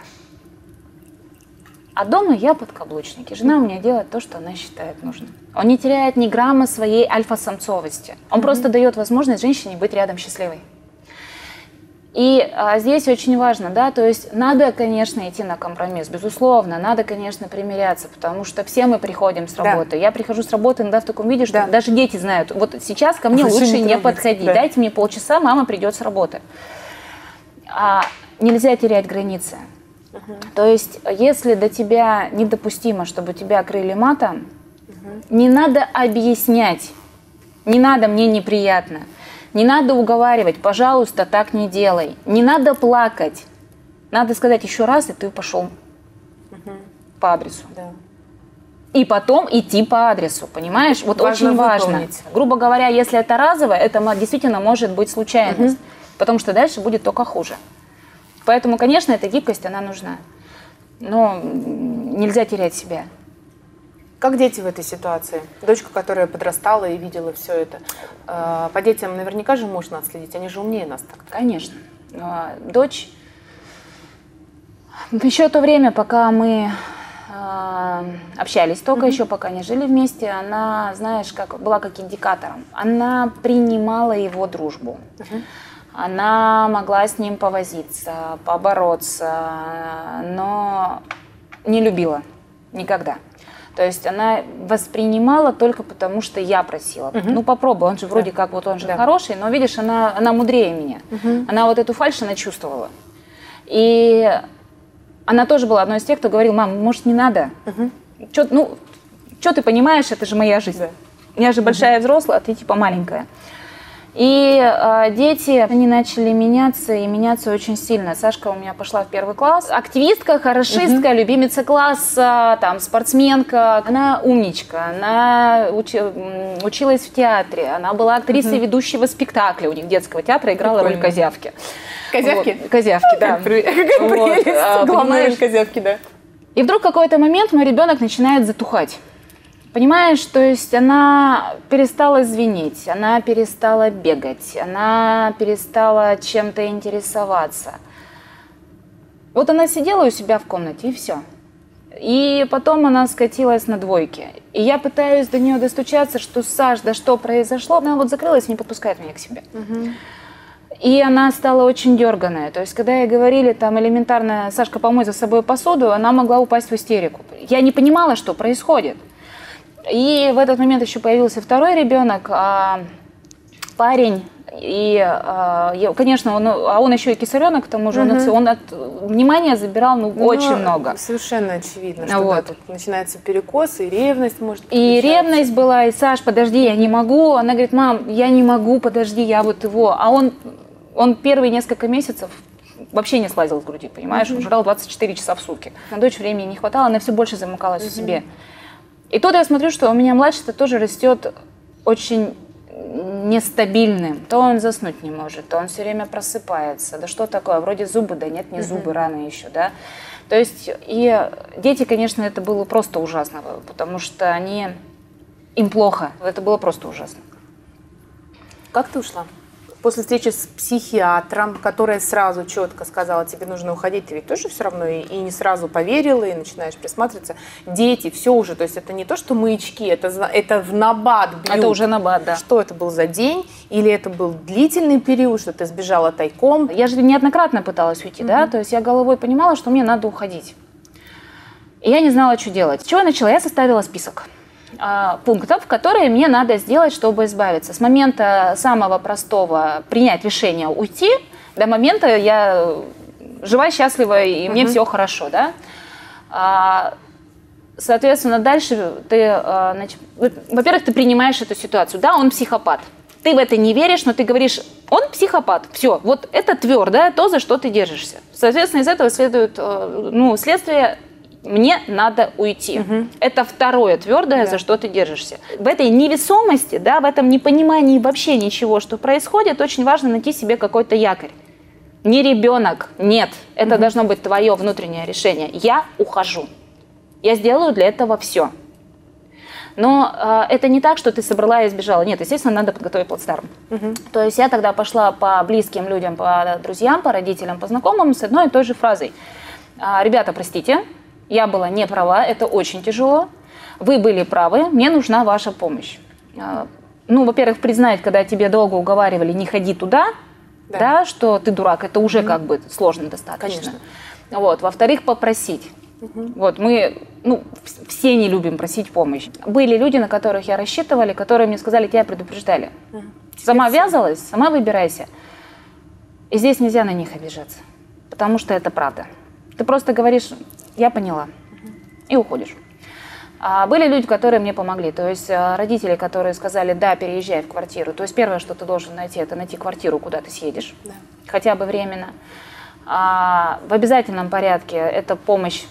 Speaker 3: А дома я подкаблучник, и жена у меня делает то, что она считает нужным. Он не теряет ни грамма своей альфа-самцовости. Он просто дает возможность женщине быть рядом счастливой. И а, здесь очень важно, да, то есть надо, конечно, идти на компромисс, безусловно, надо, конечно, примиряться, потому что все мы приходим с
Speaker 2: Да.
Speaker 3: работы. Я прихожу с работы иногда в таком виде, что
Speaker 2: Да.
Speaker 3: даже дети знают, вот сейчас ко мне
Speaker 2: Лучше
Speaker 3: лучше
Speaker 2: не
Speaker 3: не подходить,
Speaker 2: да.
Speaker 3: дайте мне полчаса, мама придет с работы. А, нельзя терять границы. То есть, если до тебя недопустимо, чтобы тебя крыли матом, не надо объяснять, не надо, мне неприятно, не надо уговаривать, пожалуйста, так не делай, не надо плакать, надо сказать еще раз, и ты пошел по адресу.
Speaker 2: Да.
Speaker 3: И потом идти по адресу, понимаешь? Вот
Speaker 2: Важно
Speaker 3: очень важно.
Speaker 2: выполнить.
Speaker 3: Грубо говоря, если это разовое, это действительно может быть случайность, потому что дальше будет только хуже. Поэтому, конечно, эта гибкость, она нужна. Но нельзя терять себя.
Speaker 2: Как дети в этой ситуации? Дочка, которая подрастала и видела все это. Э, По детям наверняка же можно отследить, они же умнее нас так.
Speaker 3: Конечно. А, Дочь еще то время, пока мы а, общались только еще, пока не жили вместе, она, знаешь, как была как индикатором. Она принимала его дружбу. Она могла с ним повозиться, побороться, но не любила никогда. То есть она воспринимала только потому, что я просила. Ну попробуй, он же вроде как вот он же
Speaker 2: Да.
Speaker 3: хороший, но видишь, она, она мудрее меня. Она вот эту фальшь она чувствовала. И она тоже была одной из тех, кто говорил, мам, может не надо? Чё, ну, что ты понимаешь, это же моя жизнь.
Speaker 2: Да.
Speaker 3: Я же большая взрослая, а ты типа маленькая. И э, дети, они начали меняться, и меняться очень сильно. Сашка у меня пошла в первый класс. Активистка, хорошистка, любимица класса, там, спортсменка. Она умничка, она учи- училась в театре, она была актрисой ведущего спектакля у них детского театра, играла роль
Speaker 2: Прикольно.
Speaker 3: козявки.
Speaker 2: Козявки?
Speaker 3: Вот, Козявки, да. Вот,
Speaker 2: прелесть.
Speaker 3: а,
Speaker 2: Главное,
Speaker 3: понимаешь?
Speaker 2: козявки, да.
Speaker 3: И вдруг какой-то момент мой ребенок начинает затухать. Понимаешь, то есть она перестала звенеть, она перестала бегать, она перестала чем-то интересоваться. Вот она сидела у себя в комнате и все. И потом она скатилась на двойки. И я пытаюсь до нее достучаться, что Саш, да что произошло? Она вот закрылась не подпускает меня к себе. И она стала очень дерганая. То есть, когда ей говорили там элементарно, Сашка, помой за собой посуду, она могла упасть в истерику. Я не понимала, что происходит. И в этот момент еще появился второй ребенок, а, парень. И, а, конечно, он, а он еще и кисаренок, к тому же, он, от- он от внимания забирал ну, очень
Speaker 2: Ну,
Speaker 3: много.
Speaker 2: Совершенно очевидно, что
Speaker 3: Вот.
Speaker 2: да, тут начинается перекос, и ревность может
Speaker 3: И ревность была, и Саш, подожди, я не могу. Она говорит, мам, я не могу, подожди, я вот его. А он, он первые несколько месяцев вообще не слазил с груди, понимаешь? Он жрал 24 часа в сутки. На дочь времени не хватало, она все больше замыкалась в себе. И тут я смотрю, что у меня младший-то тоже растет очень нестабильным. То он заснуть не может, то он все время просыпается. Да что такое? Вроде зубы, да нет, не зубы, рано еще, да. То есть, и дети, конечно, это было просто ужасно, потому что они, им плохо. Это было просто ужасно.
Speaker 2: Как ты ушла? После встречи с психиатром, которая сразу четко сказала, тебе нужно уходить, ты ведь тоже все равно и, и не сразу поверила, и начинаешь присматриваться. Дети, все уже, то есть это не то, что маячки, это, это в набат бьют.
Speaker 3: Это уже набат, да.
Speaker 2: Что это был за день? Или это был длительный период, что ты сбежала тайком?
Speaker 3: Я же неоднократно пыталась уйти, да, то есть я головой понимала, что мне надо уходить. И я не знала, что делать. С чего я начала? Я составила список. А, пунктов, которые мне надо сделать, чтобы избавиться. С момента самого простого принять решение уйти до момента я жива, счастлива и угу. мне все хорошо, да. А, соответственно, дальше ты, а, значит, во-первых, ты принимаешь эту ситуацию. Да, он психопат. Ты в это не веришь, но ты говоришь, он психопат. Все, вот это твердое, то, за что ты держишься. Соответственно, из этого следует, э, ну, следствие мне надо уйти. Угу. Это второе твердое, да. за что ты держишься. В этой невесомости, да, в этом непонимании вообще ничего, что происходит, очень важно найти себе какой-то якорь. Не ребенок, нет. Это угу. должно быть твое внутреннее решение. Я ухожу. Я сделаю для этого все. Но э, это не так, что ты собрала и сбежала. Нет, естественно, надо подготовить плацдарм. Угу. То есть я тогда пошла по близким людям, по друзьям, по родителям, по знакомым с одной и той же фразой. «А, Ребята, простите, я была не права, это очень тяжело. Вы были правы, мне нужна ваша помощь. А, ну, во-первых, признать, когда тебе долго уговаривали, не ходи туда, да, да что ты дурак, это уже mm как бы сложно достаточно. Конечно. Вот. Во-вторых, попросить. Угу. Вот мы, ну, все не любим просить помощь. Были люди, на которых я рассчитывали, которые мне сказали, тебя предупреждали. Угу. Сама вязалась, сама выбирайся. И здесь нельзя на них обижаться, потому что это правда. Ты просто говоришь, я поняла, и уходишь. А были люди, которые мне помогли, то есть а, родители, которые сказали, да, переезжай в квартиру. То есть первое, что ты должен найти, это найти квартиру, куда ты съедешь, да. хотя бы временно. А в обязательном порядке это помощь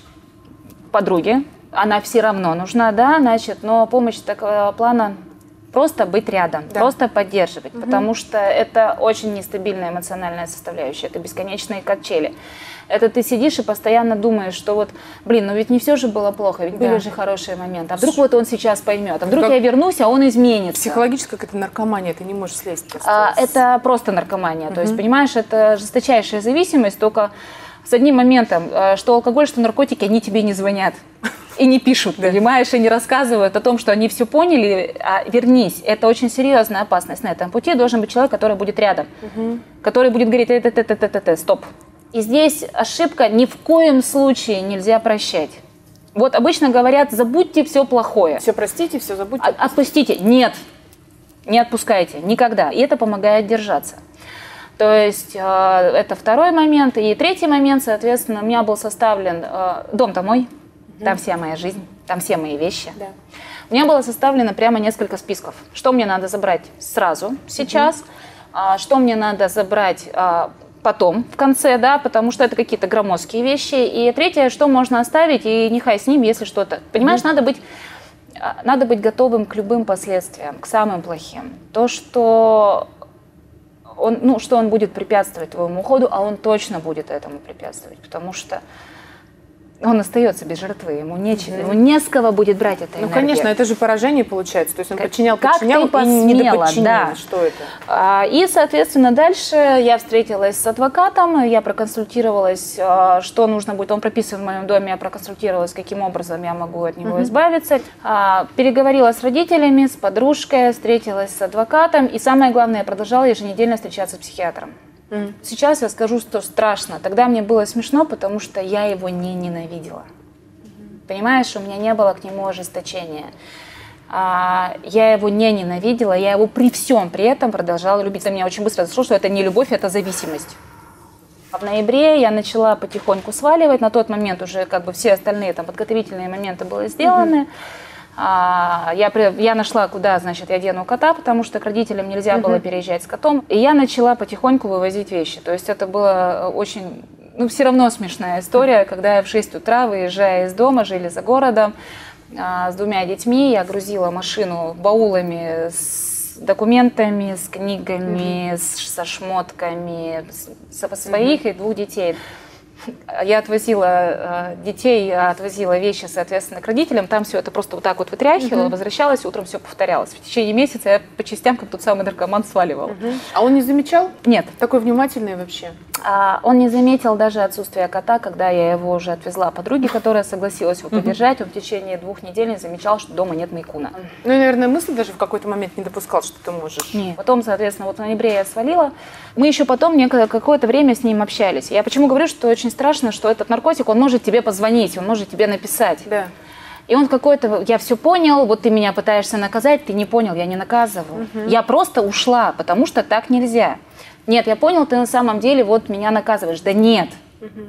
Speaker 3: подруге, она все равно нужна, да, значит, но помощь такого плана просто быть рядом, да. просто поддерживать, угу. потому что это очень нестабильная эмоциональная составляющая, это бесконечные качели. Это ты сидишь и постоянно думаешь, что вот, блин, ну ведь не все же было плохо, ведь да. были же хорошие моменты. А вдруг вот он сейчас поймет, а вдруг как... я вернусь, а он изменится.
Speaker 2: Психологическая какая-то наркомания, ты не можешь слезть.
Speaker 3: Просто. А, это просто наркомания. Угу. То есть, понимаешь, это жесточайшая зависимость, только с одним моментом, э, что алкоголь, что наркотики, они тебе не звонят и не пишут, да. понимаешь, и не рассказывают о том, что они все поняли, а вернись. Это очень серьезная опасность на этом пути. Должен быть человек, который будет рядом, угу. который будет говорить, это, это, это, это, стоп. И здесь ошибка ни в коем случае нельзя прощать. Вот обычно говорят, забудьте все плохое.
Speaker 2: Все простите, все забудьте.
Speaker 3: А, отпустите. Нет, не отпускайте, никогда. И это помогает держаться. То есть э, это второй момент. И третий момент, соответственно, у меня был составлен э, дом-то мой, угу. там вся моя жизнь, там все мои вещи. Да. У меня было составлено прямо несколько списков. Что мне надо забрать сразу, сейчас, угу. что мне надо забрать а, потом, в конце, да, потому что это какие-то громоздкие вещи. И третье, что можно оставить, и нехай с ним, если что-то. Понимаешь, угу. надо быть а, надо быть готовым к любым последствиям, к самым плохим. То, что он, ну, что он будет препятствовать твоему уходу, а он точно будет этому препятствовать, потому что он остается без жертвы, ему нечего, ему не с кого будет брать это.
Speaker 2: Ну, энергию. конечно, это же поражение получается. То есть он как, подчинял, подчинял как ты и недоподчинил. Да. Что это?
Speaker 3: А, и, соответственно, дальше я встретилась с адвокатом, я проконсультировалась, а, что нужно будет. Он прописан в моем доме, я проконсультировалась, каким образом я могу от него угу. избавиться. А, переговорила с родителями, с подружкой, встретилась с адвокатом. И самое главное, я продолжала еженедельно встречаться с психиатром. Сейчас я скажу, что страшно. Тогда мне было смешно, потому что я его не ненавидела. Понимаешь, у меня не было к нему ожесточения. А, я его не ненавидела, я его при всем при этом продолжала любить. До меня очень быстро дошло, что это не любовь, это зависимость. В ноябре я начала потихоньку сваливать. На тот момент уже как бы все остальные там подготовительные моменты были сделаны. Mm-hmm. А, я, я нашла, куда, значит, я дену кота, потому что к родителям нельзя uh-huh. было переезжать с котом. И я начала потихоньку вывозить вещи. То есть это было очень, ну, все равно смешная история, когда я в 6 утра, выезжая из дома, жили за городом, а, с двумя детьми, я грузила машину баулами с документами, с книгами, mm-hmm. с, со шмотками, со своих mm-hmm. и двух детей. Я отвозила э, детей, отвозила вещи, соответственно, к родителям. Там все это просто вот так вот вытряхивала, угу. возвращалась, утром все повторялось. В течение месяца я по частям, как тот самый наркоман, сваливал. Угу.
Speaker 2: А он не замечал?
Speaker 3: Нет.
Speaker 2: Такой внимательный вообще?
Speaker 3: А, он не заметил даже отсутствие кота, когда я его уже отвезла подруге, которая согласилась его поддержать. Он в течение двух недель не замечал, что дома нет Майкуна.
Speaker 2: Ну и, наверное, мысли даже в какой-то момент не допускал, что ты можешь.
Speaker 3: Нет. Потом, соответственно, вот в ноябре я свалила. Мы еще потом какое-то время с ним общались. Я почему говорю, что очень страшно, что этот наркотик, он может тебе позвонить, он может тебе написать.
Speaker 2: Да.
Speaker 3: И он какой-то, я все понял, вот ты меня пытаешься наказать, ты не понял, я не наказываю. Угу. Я просто ушла, потому что так нельзя. Нет, я понял, ты на самом деле вот меня наказываешь. Да нет. Угу.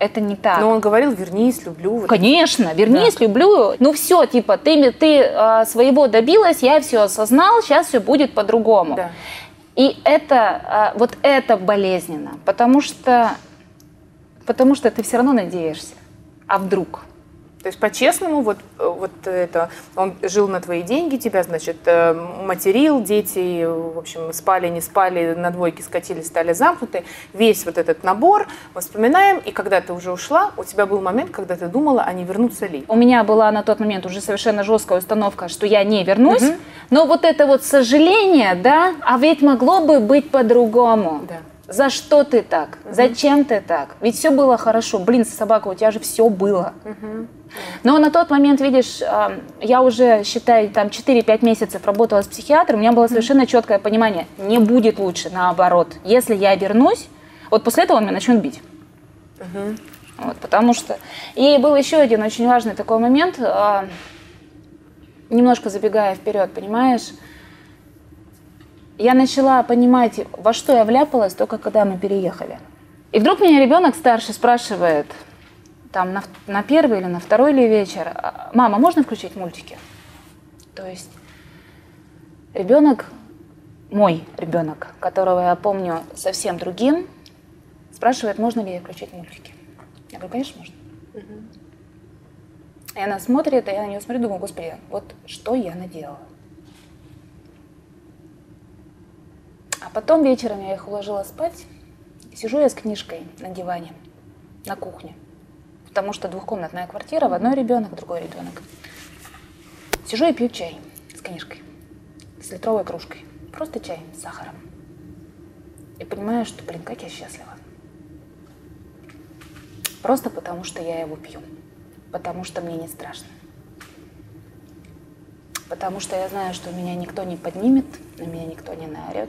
Speaker 3: Это не так.
Speaker 2: Но он говорил, вернись, люблю.
Speaker 3: Конечно, вернись, да. люблю. Ну все, типа, ты, ты э, своего добилась, я все осознал, сейчас все будет по-другому. Да. И это, э, вот это болезненно, потому что, потому что ты все равно надеешься. А вдруг?
Speaker 2: То есть по-честному, вот, вот это, он жил на твои деньги, тебя, значит, э, материл, дети, в общем, спали, не спали, на двойке скатились, стали замкнуты. Весь вот этот набор воспоминаем, и когда ты уже ушла, у тебя был момент, когда ты думала, а не вернуться ли?
Speaker 3: У меня была на тот момент уже совершенно жесткая установка, что я не вернусь, угу. но вот это вот сожаление, да, а ведь могло бы быть по-другому. Да. За что ты так? Угу. Зачем ты так? Ведь все было хорошо. Блин, собака, у тебя же все было. Угу. Но на тот момент, видишь, я уже, считай, там 4-5 месяцев работала с психиатром, у меня было совершенно четкое понимание, не будет лучше, наоборот. Если я вернусь, вот после этого он меня начнет бить. Угу. Вот, потому что... И был еще один очень важный такой момент, а, немножко забегая вперед, понимаешь, я начала понимать, во что я вляпалась только когда мы переехали. И вдруг меня ребенок старший спрашивает, там на, на первый или на второй ли вечер, «А, мама, можно включить мультики? То есть ребенок, мой ребенок, которого я помню совсем другим, спрашивает, можно ли я включить мультики. Я говорю, конечно, можно. Угу. И она смотрит, и я на нее смотрю, думаю, господи, вот что я наделала. А потом вечером я их уложила спать, сижу я с книжкой на диване на кухне потому что двухкомнатная квартира, в одной ребенок, другой ребенок. Сижу и пью чай с книжкой, с литровой кружкой. Просто чай с сахаром. И понимаю, что, блин, как я счастлива. Просто потому, что я его пью. Потому что мне не страшно. Потому что я знаю, что меня никто не поднимет, на меня никто не наорет.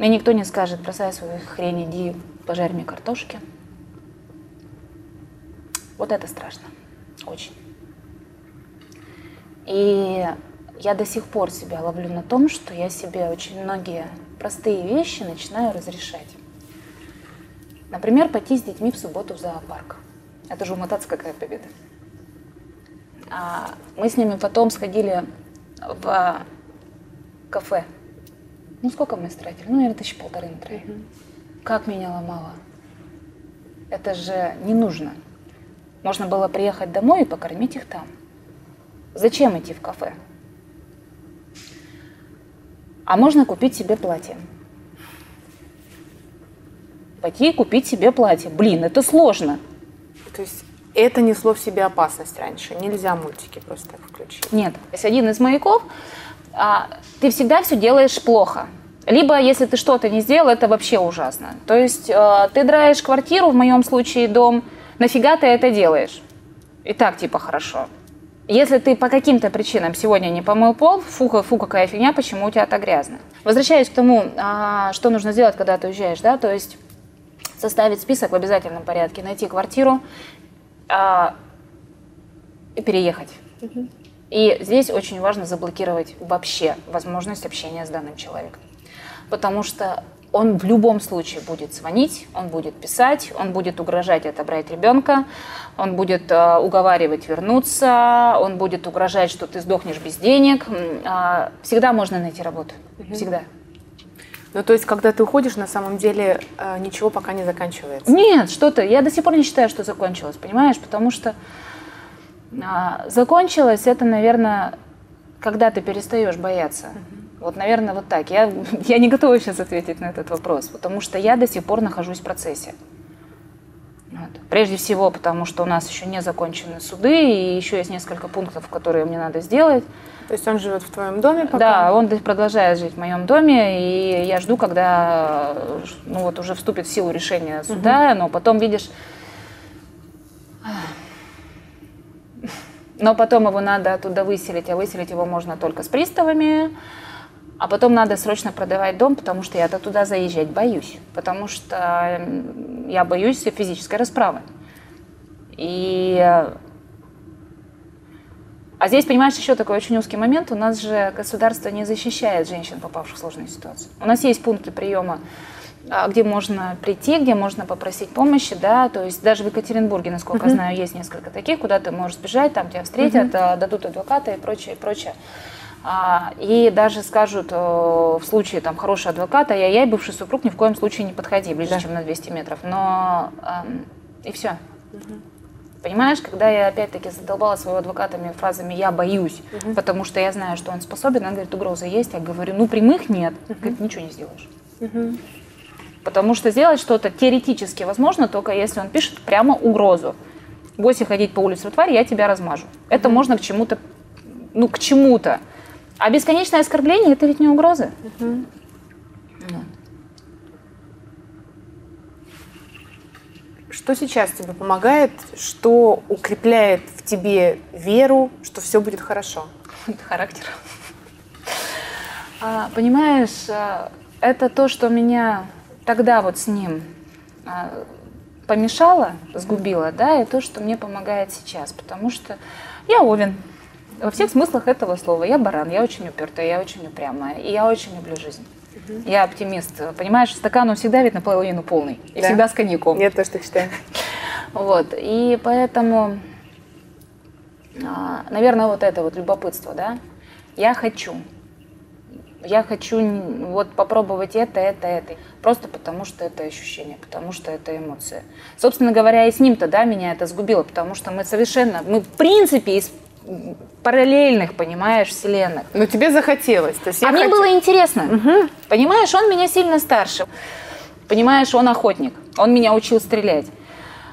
Speaker 3: Мне никто не скажет, бросай свою хрень, иди пожарь мне картошки. Вот это страшно. Очень. И я до сих пор себя ловлю на том, что я себе очень многие простые вещи начинаю разрешать. Например, пойти с детьми в субботу в зоопарк. Это же умотаться какая победа. А мы с ними потом сходили в кафе. Ну, сколько мы стратили? Ну, наверное, тысячи полторы на троих. Mm-hmm. Как меня ломало. Это же не нужно. Можно было приехать домой и покормить их там. Зачем идти в кафе? А можно купить себе платье. Пойти и купить себе платье. Блин, это сложно.
Speaker 2: То есть это несло в себе опасность раньше. Нельзя мультики просто так включить.
Speaker 3: Нет. Есть один из маяков. А, ты всегда все делаешь плохо. Либо, если ты что-то не сделал, это вообще ужасно. То есть э, ты драешь квартиру, в моем случае дом, нафига ты это делаешь? И так типа хорошо. Если ты по каким-то причинам сегодня не помыл пол, фу, фу, какая фигня, почему у тебя так грязно? Возвращаясь к тому, а, что нужно сделать, когда ты уезжаешь, да, то есть составить список в обязательном порядке, найти квартиру а, и переехать. И здесь очень важно заблокировать вообще возможность общения с данным человеком. Потому что он в любом случае будет звонить, он будет писать, он будет угрожать отобрать ребенка, он будет э, уговаривать вернуться, он будет угрожать, что ты сдохнешь без денег. Э, всегда можно найти работу, угу. всегда.
Speaker 2: Ну, то есть, когда ты уходишь, на самом деле э, ничего пока не заканчивается?
Speaker 3: Нет, что ты. Я до сих пор не считаю, что закончилось, понимаешь? Потому что э, закончилось это, наверное, когда ты перестаешь бояться. Угу. Вот, наверное, вот так. Я, я не готова сейчас ответить на этот вопрос, потому что я до сих пор нахожусь в процессе. Вот. Прежде всего, потому что у нас еще не закончены суды, и еще есть несколько пунктов, которые мне надо сделать.
Speaker 2: То есть он живет в твоем доме пока?
Speaker 3: Да, он продолжает жить в моем доме, и я жду, когда ну, вот уже вступит в силу решение суда, угу. но потом, видишь, но потом его надо оттуда выселить, а выселить его можно только с приставами, а потом надо срочно продавать дом, потому что я-то туда заезжать боюсь. Потому что я боюсь физической расправы. И А здесь, понимаешь, еще такой очень узкий момент. У нас же государство не защищает женщин, попавших в сложную ситуацию. У нас есть пункты приема а, где можно прийти, где можно попросить помощи, да, то есть даже в Екатеринбурге, насколько uh-huh. знаю, есть несколько таких, куда ты можешь сбежать, там тебя встретят, uh-huh. дадут адвоката и прочее, и прочее. А, и даже скажут э, в случае там хорошего адвоката, я, я и бывший супруг ни в коем случае не подходи ближе, да. чем на 200 метров. Но и все. Угу. Понимаешь, когда я опять-таки задолбала своего адвокатами фразами «я боюсь», угу. потому что я знаю, что он способен, он говорит, угроза есть, я говорю, ну прямых нет, угу. говорит, ничего не сделаешь. Угу. Потому что сделать что-то теоретически возможно, только если он пишет прямо угрозу. Бойся ходить по улице, тварь, я тебя размажу. Это mm можно к чему-то, ну, к чему-то. А бесконечное оскорбление – это ведь не угрозы. mm
Speaker 2: Что сейчас тебе помогает, что укрепляет в тебе веру, что все будет хорошо?
Speaker 3: Это характер. А, понимаешь, а, это то, что меня тогда вот с ним а, помешало, сгубило, да, и то, что мне помогает сейчас, потому что я Овен, во всех смыслах этого слова. Я баран, я очень упертая, я очень упрямая, и я очень люблю жизнь. Я оптимист. Понимаешь, стакан он всегда ведь наполовину полный. И да. всегда с коньяком.
Speaker 2: Я тоже так считаю.
Speaker 3: Вот. И поэтому, а, наверное, вот это вот любопытство, да. Я хочу я хочу вот попробовать это, это, это. Просто потому что это ощущение, потому что это эмоция. Собственно говоря, и с ним-то, да, меня это сгубило, потому что мы совершенно, мы в принципе из параллельных, понимаешь, вселенных.
Speaker 2: Но тебе захотелось. То
Speaker 3: есть а мне было интересно. Угу. Понимаешь, он меня сильно старше. Понимаешь, он охотник. Он меня учил стрелять.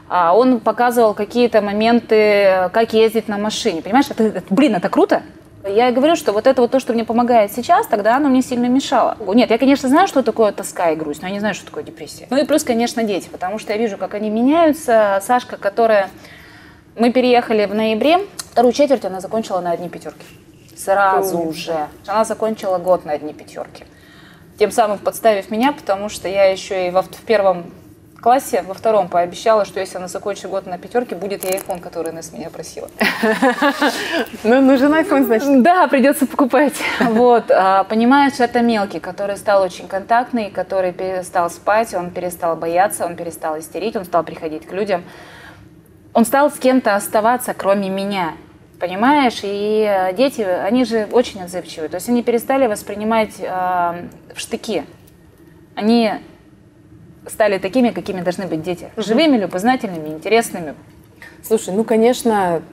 Speaker 3: А он показывал какие-то моменты, как ездить на машине. Понимаешь, это, блин, это круто. Я и говорю, что вот это вот то, что мне помогает сейчас, тогда оно мне сильно мешало. Нет, я, конечно, знаю, что такое тоска и грусть, но я не знаю, что такое депрессия. Ну и плюс, конечно, дети, потому что я вижу, как они меняются. Сашка, которая... Мы переехали в ноябре, вторую четверть она закончила на одни пятерки. Сразу же. Она закончила год на одни пятерки. Тем самым подставив меня, потому что я еще и во, в первом классе, во втором пообещала, что если она закончит год на пятерке, будет ей iPhone, который она с меня просила.
Speaker 2: Ну, нужен iPhone, значит.
Speaker 3: Да, придется покупать. Вот, а, понимаешь, это мелкий, который стал очень контактный, который перестал спать, он перестал бояться, он перестал истерить, он стал приходить к людям. Он стал с кем-то оставаться, кроме меня. Понимаешь? И э, дети, они же очень отзывчивые. То есть они перестали воспринимать э, в штыки. Они стали такими, какими должны быть дети. Угу. Живыми, любознательными, интересными.
Speaker 2: Слушай, ну, конечно,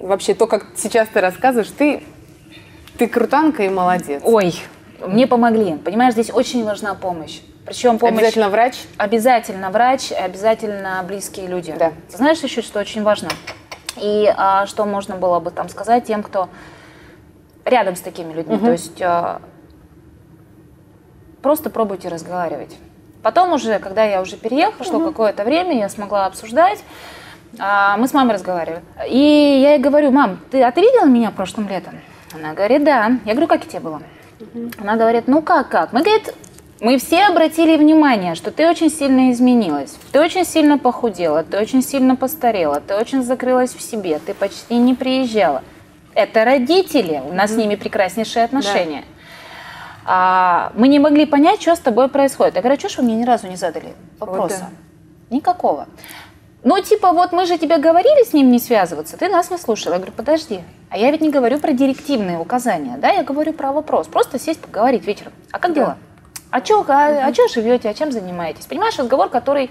Speaker 2: вообще то, как сейчас ты рассказываешь, ты, ты крутанка и молодец.
Speaker 3: Ой, мне помогли. Понимаешь, здесь очень важна помощь. Причем помощь...
Speaker 2: Обязательно врач?
Speaker 3: Обязательно врач, обязательно близкие люди.
Speaker 2: Да.
Speaker 3: Знаешь еще, что очень важно? И а, что можно было бы там сказать тем, кто рядом с такими людьми? Угу. То есть а, просто пробуйте разговаривать. Потом уже, когда я уже переехала, шло угу. какое-то время, я смогла обсуждать. А, мы с мамой разговаривали. И я ей говорю, мам, ты, а ты видела меня прошлым летом? Она говорит, да. Я говорю, как и тебе было? Угу. Она говорит, ну как, как? Мы, говорит, мы все обратили внимание, что ты очень сильно изменилась, ты очень сильно похудела, ты очень сильно постарела, ты очень закрылась в себе, ты почти не приезжала. Это родители, у нас mm-hmm. с ними прекраснейшие отношения. Да а, мы не могли понять, что с тобой происходит. Я говорю, «А что ж вы мне ни разу не задали вопроса? Вот да. Никакого. Ну, типа, вот мы же тебе говорили с ним не связываться, ты нас не слушала. Я говорю, подожди, а я ведь не говорю про директивные указания, да, я говорю про вопрос. Просто сесть поговорить вечером. А как да. дела? А что а, а чё живете, а чем занимаетесь? Понимаешь, разговор, который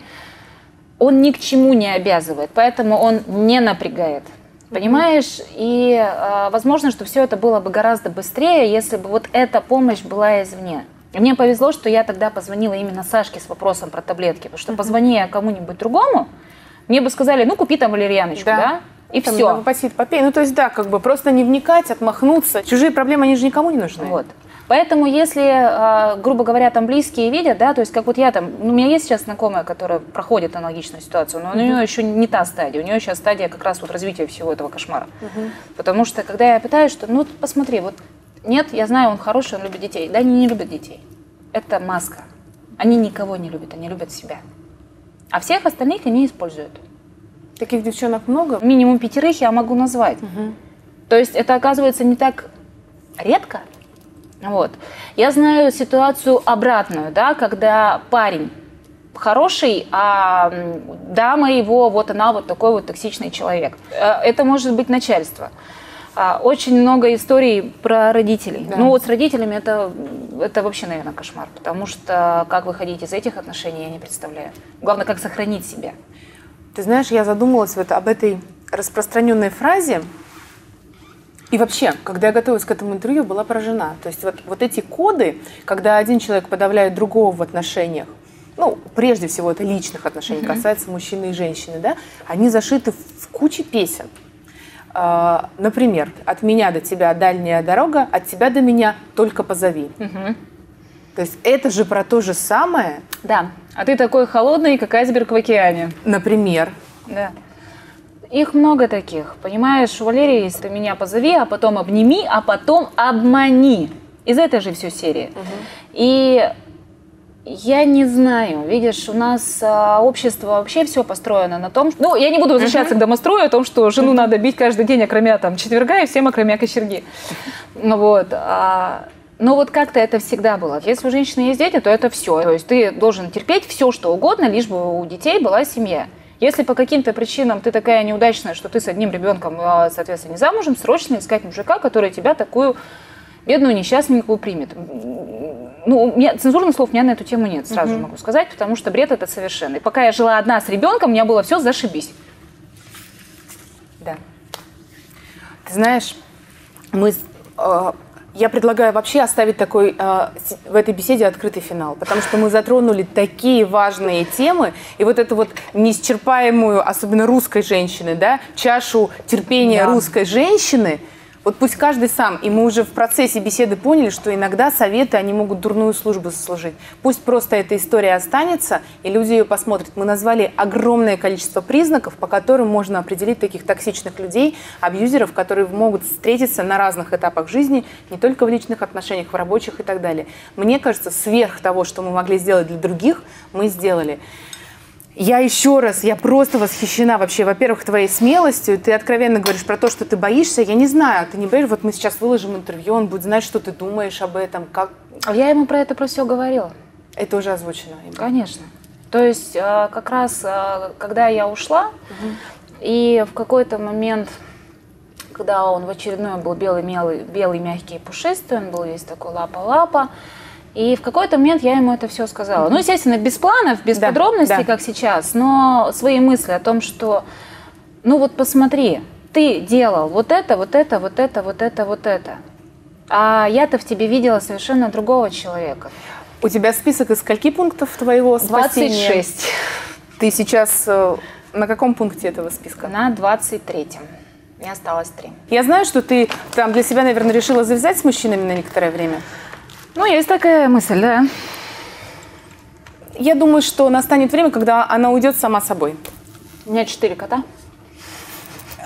Speaker 3: он ни к чему не обязывает, поэтому он не напрягает. Понимаешь? И э, возможно, что все это было бы гораздо быстрее, если бы вот эта помощь была извне. И мне повезло, что я тогда позвонила именно Сашке с вопросом про таблетки, потому что позвони я кому-нибудь другому, мне бы сказали, ну купи там валерьяночку, да? да? И там, все.
Speaker 2: Посид, попей. Ну, то есть, да, как бы просто не вникать, отмахнуться. Чужие проблемы, они же никому не нужны.
Speaker 3: Вот. Поэтому, если, а, грубо говоря, там близкие видят, да, то есть как вот я там, ну, у меня есть сейчас знакомая, которая проходит аналогичную ситуацию, но у нее еще не та стадия, у нее сейчас стадия как раз вот развития всего этого кошмара. Потому что когда я пытаюсь, что, ну, посмотри, вот нет, я знаю, он хороший, он любит детей. Да, они не любят детей. Это маска. Они никого не любят, они любят себя. А всех остальных они используют.
Speaker 2: Таких девчонок много?
Speaker 3: Минимум пятерых я могу назвать.
Speaker 2: Угу.
Speaker 3: То есть это оказывается не так редко. Вот. Я знаю ситуацию обратную, да, когда парень хороший, а дама его, вот она вот такой вот токсичный человек. Э, это может быть начальство. А, очень много историй про родителей. Да. Ну вот с родителями это, это вообще, наверное, кошмар, потому что как выходить из этих отношений, я не представляю. Главное, как сохранить себя.
Speaker 2: Ты знаешь, я задумалась вот об этой распространенной фразе, и вообще, когда я готовилась к этому интервью, была поражена. То есть вот, вот эти коды, когда один человек подавляет другого в отношениях, ну, прежде всего, это личных отношений, mm-hmm. касается мужчины и женщины, да, они зашиты в куче песен. А, например, от меня до тебя дальняя дорога, от тебя до меня только позови. Mm-hmm. То есть это же про то же самое.
Speaker 3: Да. А ты такой холодный, как айсберг в океане.
Speaker 2: Например.
Speaker 3: Да. Их много таких. Понимаешь, Валерий, если ты меня позови, а потом обними, а потом обмани. Из этой же все серии. Угу. И я не знаю. Видишь, у нас а, общество вообще все построено на том, что... Ну, я не буду возвращаться uh-huh. к домострою о том, что жену uh-huh. надо бить каждый день, окромя там четверга, и всем окромя кочерги. Вот. А, но вот как-то это всегда было. Если у женщины есть дети, то это все. То есть ты должен терпеть все, что угодно, лишь бы у детей была семья. Если по каким-то причинам ты такая неудачная, что ты с одним ребенком, а, соответственно, не замужем, срочно искать мужика, который тебя такую бедную несчастненькую примет. Ну, у меня цензурных слов у меня на эту тему нет, сразу угу. могу сказать, потому что бред это совершенно. И пока я жила одна с ребенком, у меня было все зашибись.
Speaker 2: Да. Ты знаешь, мы э, я предлагаю вообще оставить такой э, в этой беседе открытый финал, потому что мы затронули такие важные темы, и вот эту вот неисчерпаемую, особенно русской женщины, да, чашу терпения да. русской женщины – вот пусть каждый сам, и мы уже в процессе беседы поняли, что иногда советы, они могут дурную службу сослужить. Пусть просто эта история останется, и люди ее посмотрят. Мы назвали огромное количество признаков, по которым можно определить таких токсичных людей, абьюзеров, которые могут встретиться на разных этапах жизни, не только в личных отношениях, в рабочих и так далее. Мне кажется, сверх того, что мы могли сделать для других, мы сделали. Я еще раз, я просто восхищена вообще, во-первых, твоей смелостью. Ты откровенно говоришь про то, что ты боишься. Я не знаю, ты не боишься, вот мы сейчас выложим интервью, он будет знать, что ты думаешь об этом, как...
Speaker 3: А я ему про это про все говорила.
Speaker 2: Это уже озвучено?
Speaker 3: Конечно. То есть э, как раз, э, когда я ушла, угу. и в какой-то момент, когда он в очередной был белый, белый, белый, мягкий и пушистый, он был весь такой лапа-лапа, и в какой-то момент я ему это все сказала. Ну, естественно, без планов, без да, подробностей, да. как сейчас, но свои мысли о том, что, ну вот посмотри, ты делал вот это, вот это, вот это, вот это, вот это. А я-то в тебе видела совершенно другого человека.
Speaker 2: У тебя список из скольки пунктов твоего
Speaker 3: спасения? 26.
Speaker 2: Ты сейчас э, на каком пункте этого списка?
Speaker 3: На 23-м. Мне осталось три.
Speaker 2: Я знаю, что ты там для себя, наверное, решила завязать с мужчинами на некоторое время.
Speaker 3: Ну, есть такая мысль, да.
Speaker 2: Я думаю, что настанет время, когда она уйдет сама собой.
Speaker 3: У меня четыре кота.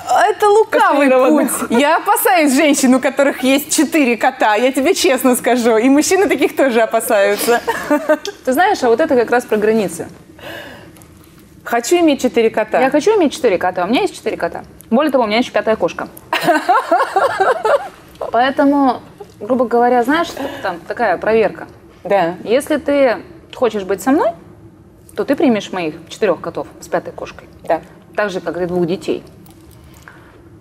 Speaker 2: Это лукавый путь. Я опасаюсь женщин, у которых есть четыре кота, я тебе честно скажу. И мужчины таких тоже опасаются.
Speaker 3: Ты знаешь, а вот это как раз про границы.
Speaker 2: Хочу иметь четыре кота.
Speaker 3: Я хочу иметь четыре кота. У меня есть четыре кота. Более того, у меня еще пятая кошка. Поэтому грубо говоря, знаешь, там такая проверка.
Speaker 2: Да.
Speaker 3: Если ты хочешь быть со мной, то ты примешь моих четырех котов с пятой кошкой.
Speaker 2: Да.
Speaker 3: Так же, как и двух детей.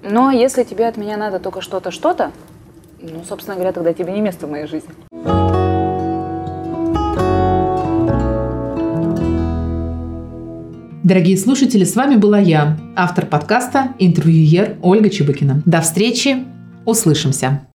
Speaker 3: Но если тебе от меня надо только что-то, что-то, ну, собственно говоря, тогда тебе не место в моей жизни.
Speaker 1: Дорогие слушатели, с вами была я, автор подкаста, интервьюер Ольга Чебыкина. До встречи, услышимся.